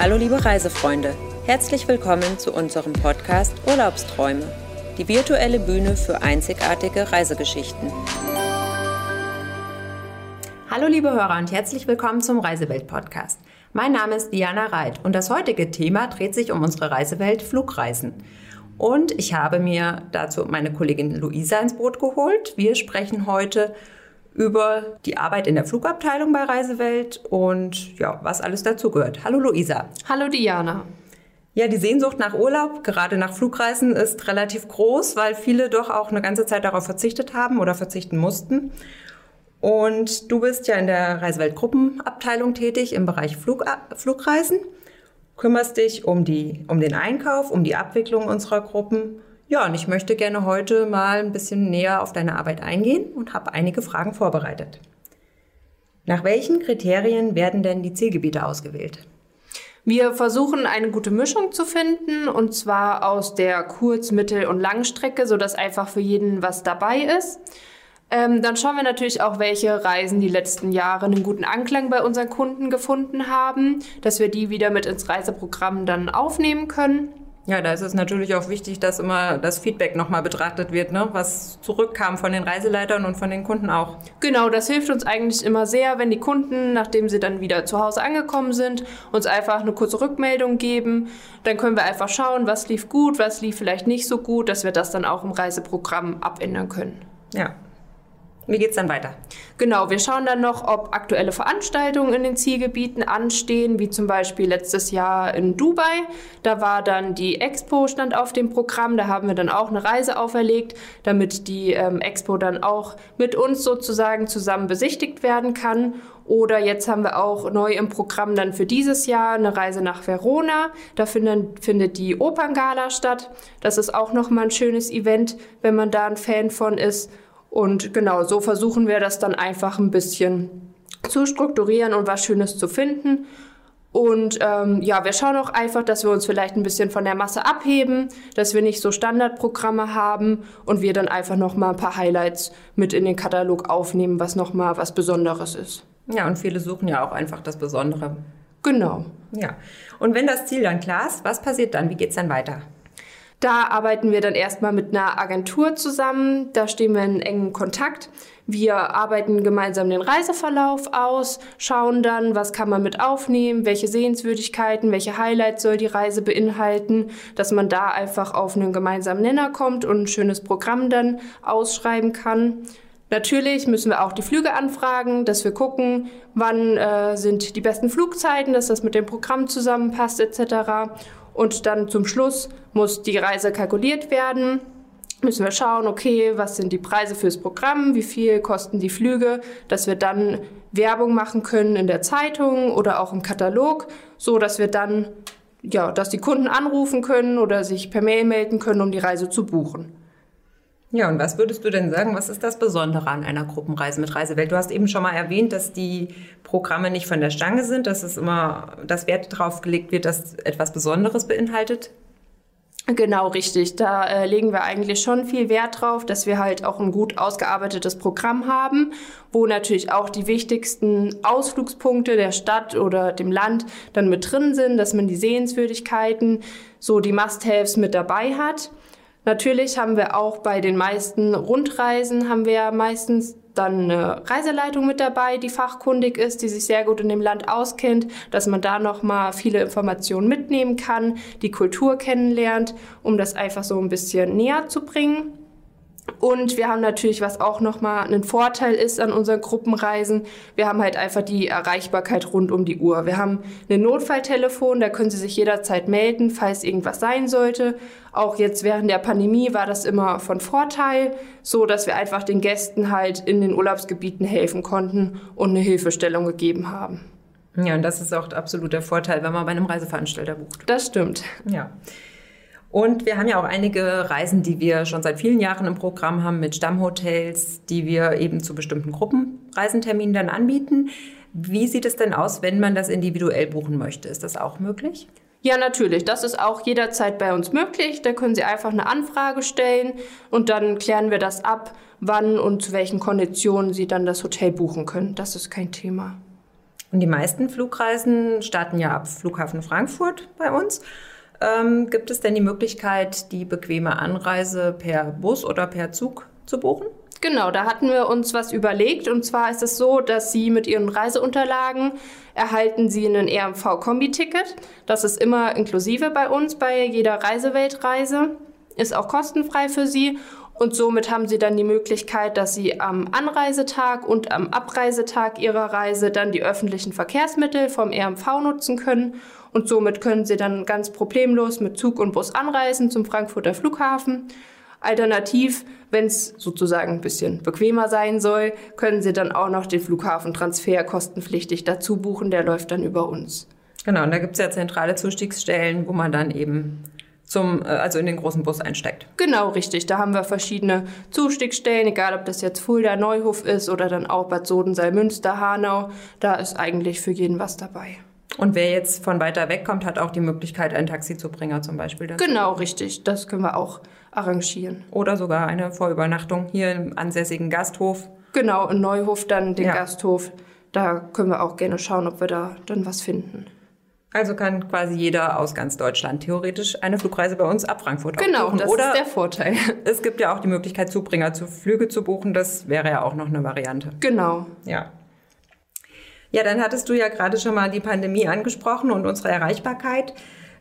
Hallo liebe Reisefreunde, herzlich willkommen zu unserem Podcast Urlaubsträume, die virtuelle Bühne für einzigartige Reisegeschichten. Hallo liebe Hörer und herzlich willkommen zum Reisewelt Podcast. Mein Name ist Diana Reit und das heutige Thema dreht sich um unsere Reisewelt Flugreisen. Und ich habe mir dazu meine Kollegin Luisa ins Boot geholt. Wir sprechen heute über die Arbeit in der Flugabteilung bei Reisewelt und ja, was alles dazugehört. Hallo Luisa. Hallo Diana. Ja, die Sehnsucht nach Urlaub, gerade nach Flugreisen, ist relativ groß, weil viele doch auch eine ganze Zeit darauf verzichtet haben oder verzichten mussten. Und du bist ja in der Reisewelt Gruppenabteilung tätig im Bereich Flug, Flugreisen, kümmerst dich um, die, um den Einkauf, um die Abwicklung unserer Gruppen ja, und ich möchte gerne heute mal ein bisschen näher auf deine Arbeit eingehen und habe einige Fragen vorbereitet. Nach welchen Kriterien werden denn die Zielgebiete ausgewählt? Wir versuchen eine gute Mischung zu finden und zwar aus der Kurz-, Mittel- und Langstrecke, sodass einfach für jeden was dabei ist. Ähm, dann schauen wir natürlich auch, welche Reisen die letzten Jahre einen guten Anklang bei unseren Kunden gefunden haben, dass wir die wieder mit ins Reiseprogramm dann aufnehmen können. Ja, da ist es natürlich auch wichtig, dass immer das Feedback nochmal betrachtet wird, ne? was zurückkam von den Reiseleitern und von den Kunden auch. Genau, das hilft uns eigentlich immer sehr, wenn die Kunden, nachdem sie dann wieder zu Hause angekommen sind, uns einfach eine kurze Rückmeldung geben. Dann können wir einfach schauen, was lief gut, was lief vielleicht nicht so gut, dass wir das dann auch im Reiseprogramm abändern können. Ja, wie geht's dann weiter? Genau, wir schauen dann noch, ob aktuelle Veranstaltungen in den Zielgebieten anstehen, wie zum Beispiel letztes Jahr in Dubai. Da war dann die Expo stand auf dem Programm. Da haben wir dann auch eine Reise auferlegt, damit die ähm, Expo dann auch mit uns sozusagen zusammen besichtigt werden kann. Oder jetzt haben wir auch neu im Programm dann für dieses Jahr eine Reise nach Verona. Da findet, findet die Operngala statt. Das ist auch nochmal ein schönes Event, wenn man da ein Fan von ist. Und genau, so versuchen wir das dann einfach ein bisschen zu strukturieren und was Schönes zu finden. Und ähm, ja, wir schauen auch einfach, dass wir uns vielleicht ein bisschen von der Masse abheben, dass wir nicht so Standardprogramme haben und wir dann einfach noch mal ein paar Highlights mit in den Katalog aufnehmen, was noch mal was Besonderes ist. Ja, und viele suchen ja auch einfach das Besondere. Genau. Ja. Und wenn das Ziel dann klar ist, was passiert dann? Wie geht's dann weiter? Da arbeiten wir dann erstmal mit einer Agentur zusammen. Da stehen wir in engem Kontakt. Wir arbeiten gemeinsam den Reiseverlauf aus, schauen dann, was kann man mit aufnehmen, welche Sehenswürdigkeiten, welche Highlights soll die Reise beinhalten, dass man da einfach auf einen gemeinsamen Nenner kommt und ein schönes Programm dann ausschreiben kann. Natürlich müssen wir auch die Flüge anfragen, dass wir gucken, wann äh, sind die besten Flugzeiten, dass das mit dem Programm zusammenpasst etc. Und dann zum Schluss muss die Reise kalkuliert werden. Müssen wir schauen, okay, was sind die Preise fürs Programm, wie viel kosten die Flüge, dass wir dann Werbung machen können in der Zeitung oder auch im Katalog, so dass wir dann ja, dass die Kunden anrufen können oder sich per Mail melden können, um die Reise zu buchen. Ja, und was würdest du denn sagen, was ist das Besondere an einer Gruppenreise mit Reisewelt? Du hast eben schon mal erwähnt, dass die Programme nicht von der Stange sind, dass es immer das Wert darauf gelegt wird, dass etwas Besonderes beinhaltet. Genau, richtig. Da äh, legen wir eigentlich schon viel Wert drauf, dass wir halt auch ein gut ausgearbeitetes Programm haben, wo natürlich auch die wichtigsten Ausflugspunkte der Stadt oder dem Land dann mit drin sind, dass man die Sehenswürdigkeiten, so die Must-Haves mit dabei hat. Natürlich haben wir auch bei den meisten Rundreisen haben wir meistens dann eine Reiseleitung mit dabei, die fachkundig ist, die sich sehr gut in dem Land auskennt, dass man da noch mal viele Informationen mitnehmen kann, die Kultur kennenlernt, um das einfach so ein bisschen näher zu bringen. Und wir haben natürlich, was auch nochmal ein Vorteil ist an unseren Gruppenreisen, wir haben halt einfach die Erreichbarkeit rund um die Uhr. Wir haben ein Notfalltelefon, da können Sie sich jederzeit melden, falls irgendwas sein sollte. Auch jetzt während der Pandemie war das immer von Vorteil, so dass wir einfach den Gästen halt in den Urlaubsgebieten helfen konnten und eine Hilfestellung gegeben haben. Ja, und das ist auch absolut der Vorteil, wenn man bei einem Reiseveranstalter bucht. Das stimmt. Ja. Und wir haben ja auch einige Reisen, die wir schon seit vielen Jahren im Programm haben mit Stammhotels, die wir eben zu bestimmten Gruppenreisenterminen dann anbieten. Wie sieht es denn aus, wenn man das individuell buchen möchte? Ist das auch möglich? Ja, natürlich. Das ist auch jederzeit bei uns möglich. Da können Sie einfach eine Anfrage stellen und dann klären wir das ab, wann und zu welchen Konditionen Sie dann das Hotel buchen können. Das ist kein Thema. Und die meisten Flugreisen starten ja ab Flughafen Frankfurt bei uns. Ähm, gibt es denn die Möglichkeit, die bequeme Anreise per Bus oder per Zug zu buchen? Genau, da hatten wir uns was überlegt. Und zwar ist es so, dass Sie mit Ihren Reiseunterlagen erhalten Sie ein RMV-Kombi-Ticket. Das ist immer inklusive bei uns bei jeder Reiseweltreise. Ist auch kostenfrei für Sie. Und somit haben Sie dann die Möglichkeit, dass Sie am Anreisetag und am Abreisetag Ihrer Reise dann die öffentlichen Verkehrsmittel vom RMV nutzen können. Und somit können Sie dann ganz problemlos mit Zug und Bus anreisen zum Frankfurter Flughafen. Alternativ, wenn es sozusagen ein bisschen bequemer sein soll, können Sie dann auch noch den Flughafentransfer kostenpflichtig dazu buchen. Der läuft dann über uns. Genau, und da gibt es ja zentrale Zustiegsstellen, wo man dann eben zum, äh, also in den großen Bus einsteigt. Genau, richtig. Da haben wir verschiedene Zustiegstellen, egal ob das jetzt Fulda, Neuhof ist oder dann auch Bad Sodenseil, Münster, Hanau. Da ist eigentlich für jeden was dabei. Und wer jetzt von weiter weg kommt, hat auch die Möglichkeit, ein Taxi zu bringen zum Beispiel. Genau, richtig. Das können wir auch arrangieren. Oder sogar eine Vorübernachtung hier im ansässigen Gasthof. Genau, in Neuhof dann den ja. Gasthof. Da können wir auch gerne schauen, ob wir da dann was finden. Also kann quasi jeder aus ganz Deutschland theoretisch eine Flugreise bei uns ab Frankfurt Genau, buchen. das Oder ist der Vorteil. Es gibt ja auch die Möglichkeit, Zubringer zu Flüge zu buchen. Das wäre ja auch noch eine Variante. Genau. Ja. Ja, dann hattest du ja gerade schon mal die Pandemie angesprochen und unsere Erreichbarkeit.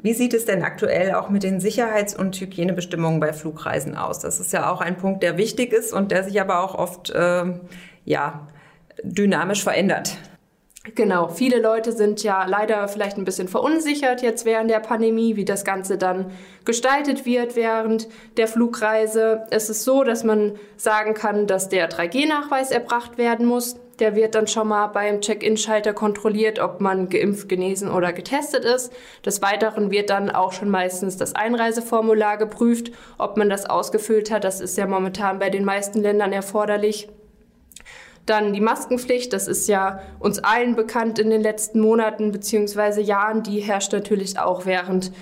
Wie sieht es denn aktuell auch mit den Sicherheits- und Hygienebestimmungen bei Flugreisen aus? Das ist ja auch ein Punkt, der wichtig ist und der sich aber auch oft äh, ja, dynamisch verändert. Genau, viele Leute sind ja leider vielleicht ein bisschen verunsichert jetzt während der Pandemie, wie das Ganze dann gestaltet wird während der Flugreise. Es ist so, dass man sagen kann, dass der 3G-Nachweis erbracht werden muss. Der wird dann schon mal beim Check-in-Schalter kontrolliert, ob man geimpft, genesen oder getestet ist. Des Weiteren wird dann auch schon meistens das Einreiseformular geprüft, ob man das ausgefüllt hat. Das ist ja momentan bei den meisten Ländern erforderlich. Dann die Maskenpflicht, das ist ja uns allen bekannt in den letzten Monaten bzw. Jahren. Die herrscht natürlich auch während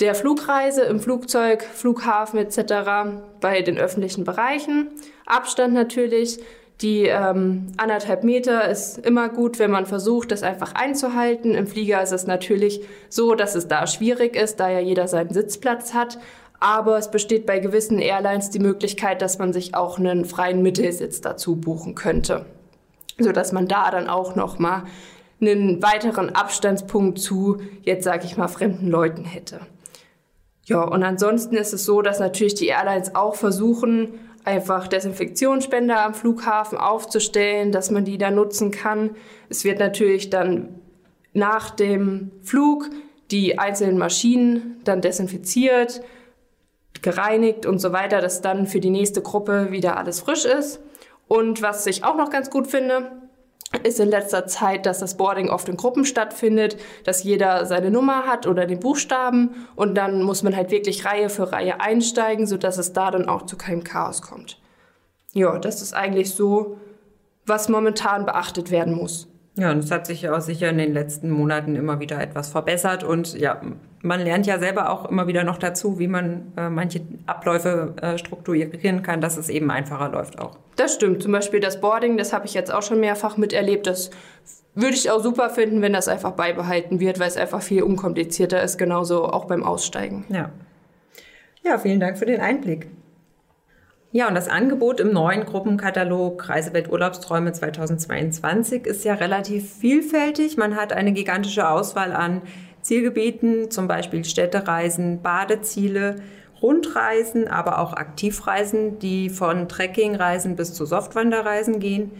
der Flugreise im Flugzeug, Flughafen etc. bei den öffentlichen Bereichen. Abstand natürlich. Die ähm, anderthalb Meter ist immer gut, wenn man versucht, das einfach einzuhalten. Im Flieger ist es natürlich so, dass es da schwierig ist, da ja jeder seinen Sitzplatz hat. Aber es besteht bei gewissen Airlines die Möglichkeit, dass man sich auch einen freien Mittelsitz dazu buchen könnte, so dass man da dann auch noch mal einen weiteren Abstandspunkt zu jetzt sage ich mal fremden Leuten hätte. Ja, und ansonsten ist es so, dass natürlich die Airlines auch versuchen, einfach Desinfektionsspender am Flughafen aufzustellen, dass man die da nutzen kann. Es wird natürlich dann nach dem Flug die einzelnen Maschinen dann desinfiziert, gereinigt und so weiter, dass dann für die nächste Gruppe wieder alles frisch ist. Und was ich auch noch ganz gut finde, ist in letzter Zeit, dass das Boarding oft in Gruppen stattfindet, dass jeder seine Nummer hat oder den Buchstaben und dann muss man halt wirklich Reihe für Reihe einsteigen, sodass es da dann auch zu keinem Chaos kommt. Ja, das ist eigentlich so, was momentan beachtet werden muss. Ja, und es hat sich ja auch sicher in den letzten Monaten immer wieder etwas verbessert und ja, man lernt ja selber auch immer wieder noch dazu, wie man äh, manche Abläufe äh, strukturieren kann, dass es eben einfacher läuft auch. Das stimmt. Zum Beispiel das Boarding, das habe ich jetzt auch schon mehrfach miterlebt. Das würde ich auch super finden, wenn das einfach beibehalten wird, weil es einfach viel unkomplizierter ist, genauso auch beim Aussteigen. Ja. Ja, vielen Dank für den Einblick. Ja, und das Angebot im neuen Gruppenkatalog Reisewelt Urlaubsträume 2022 ist ja relativ vielfältig. Man hat eine gigantische Auswahl an Zielgebieten, zum Beispiel Städtereisen, Badeziele, Rundreisen, aber auch Aktivreisen, die von Trekkingreisen bis zu Softwanderreisen gehen.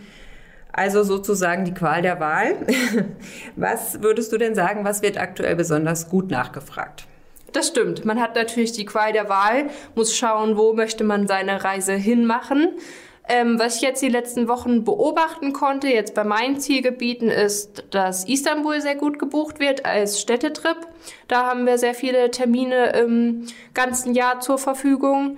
Also sozusagen die Qual der Wahl. Was würdest du denn sagen, was wird aktuell besonders gut nachgefragt? Das stimmt. Man hat natürlich die Qual der Wahl, muss schauen, wo möchte man seine Reise hinmachen. Ähm, was ich jetzt die letzten Wochen beobachten konnte, jetzt bei meinen Zielgebieten, ist, dass Istanbul sehr gut gebucht wird als Städtetrip. Da haben wir sehr viele Termine im ganzen Jahr zur Verfügung.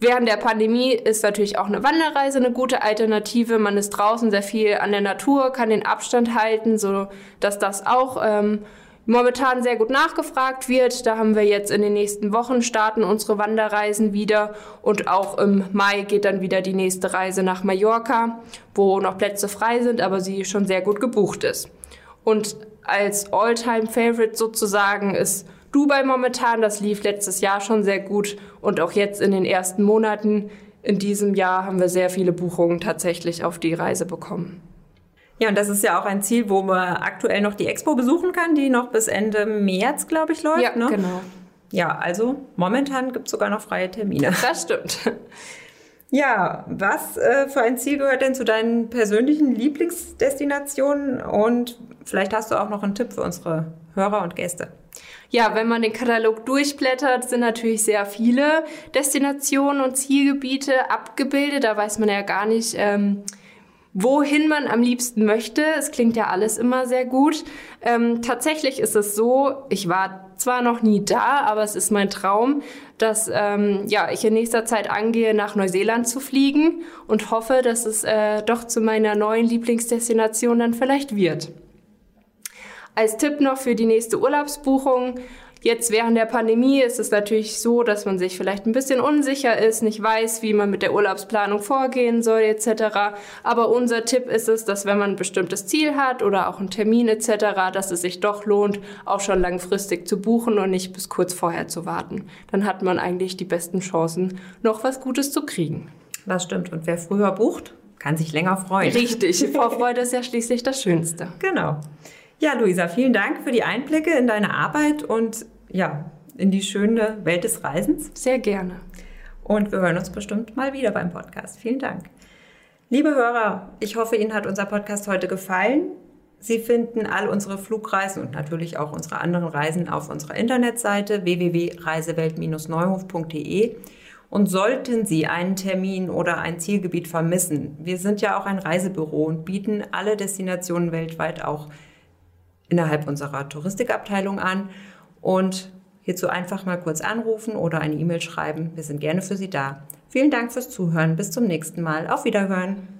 Während der Pandemie ist natürlich auch eine Wanderreise eine gute Alternative. Man ist draußen sehr viel an der Natur, kann den Abstand halten, so dass das auch ähm, momentan sehr gut nachgefragt wird. Da haben wir jetzt in den nächsten Wochen starten unsere Wanderreisen wieder und auch im Mai geht dann wieder die nächste Reise nach Mallorca, wo noch Plätze frei sind, aber sie schon sehr gut gebucht ist. Und als All-Time-Favorite sozusagen ist Dubai momentan. Das lief letztes Jahr schon sehr gut und auch jetzt in den ersten Monaten in diesem Jahr haben wir sehr viele Buchungen tatsächlich auf die Reise bekommen. Ja, und das ist ja auch ein Ziel, wo man aktuell noch die Expo besuchen kann, die noch bis Ende März, glaube ich, läuft. Ja, ne? genau. Ja, also momentan gibt es sogar noch freie Termine. Das stimmt. Ja, was äh, für ein Ziel gehört denn zu deinen persönlichen Lieblingsdestinationen? Und vielleicht hast du auch noch einen Tipp für unsere Hörer und Gäste. Ja, wenn man den Katalog durchblättert, sind natürlich sehr viele Destinationen und Zielgebiete abgebildet. Da weiß man ja gar nicht, ähm, wohin man am liebsten möchte. Es klingt ja alles immer sehr gut. Ähm, tatsächlich ist es so, ich war zwar noch nie da, aber es ist mein Traum, dass ähm, ja, ich in nächster Zeit angehe, nach Neuseeland zu fliegen und hoffe, dass es äh, doch zu meiner neuen Lieblingsdestination dann vielleicht wird. Als Tipp noch für die nächste Urlaubsbuchung. Jetzt während der Pandemie ist es natürlich so, dass man sich vielleicht ein bisschen unsicher ist, nicht weiß, wie man mit der Urlaubsplanung vorgehen soll etc. Aber unser Tipp ist es, dass wenn man ein bestimmtes Ziel hat oder auch einen Termin etc., dass es sich doch lohnt, auch schon langfristig zu buchen und nicht bis kurz vorher zu warten. Dann hat man eigentlich die besten Chancen, noch was Gutes zu kriegen. Das stimmt. Und wer früher bucht, kann sich länger freuen. Richtig. Vorfreude ist ja schließlich das Schönste. Genau. Ja, Luisa, vielen Dank für die Einblicke in deine Arbeit und ja, in die schöne Welt des Reisens. Sehr gerne. Und wir hören uns bestimmt mal wieder beim Podcast. Vielen Dank. Liebe Hörer, ich hoffe, Ihnen hat unser Podcast heute gefallen. Sie finden all unsere Flugreisen und natürlich auch unsere anderen Reisen auf unserer Internetseite www.reisewelt-neuhof.de. Und sollten Sie einen Termin oder ein Zielgebiet vermissen, wir sind ja auch ein Reisebüro und bieten alle Destinationen weltweit auch innerhalb unserer Touristikabteilung an und hierzu einfach mal kurz anrufen oder eine E-Mail schreiben. Wir sind gerne für Sie da. Vielen Dank fürs Zuhören. Bis zum nächsten Mal. Auf Wiederhören.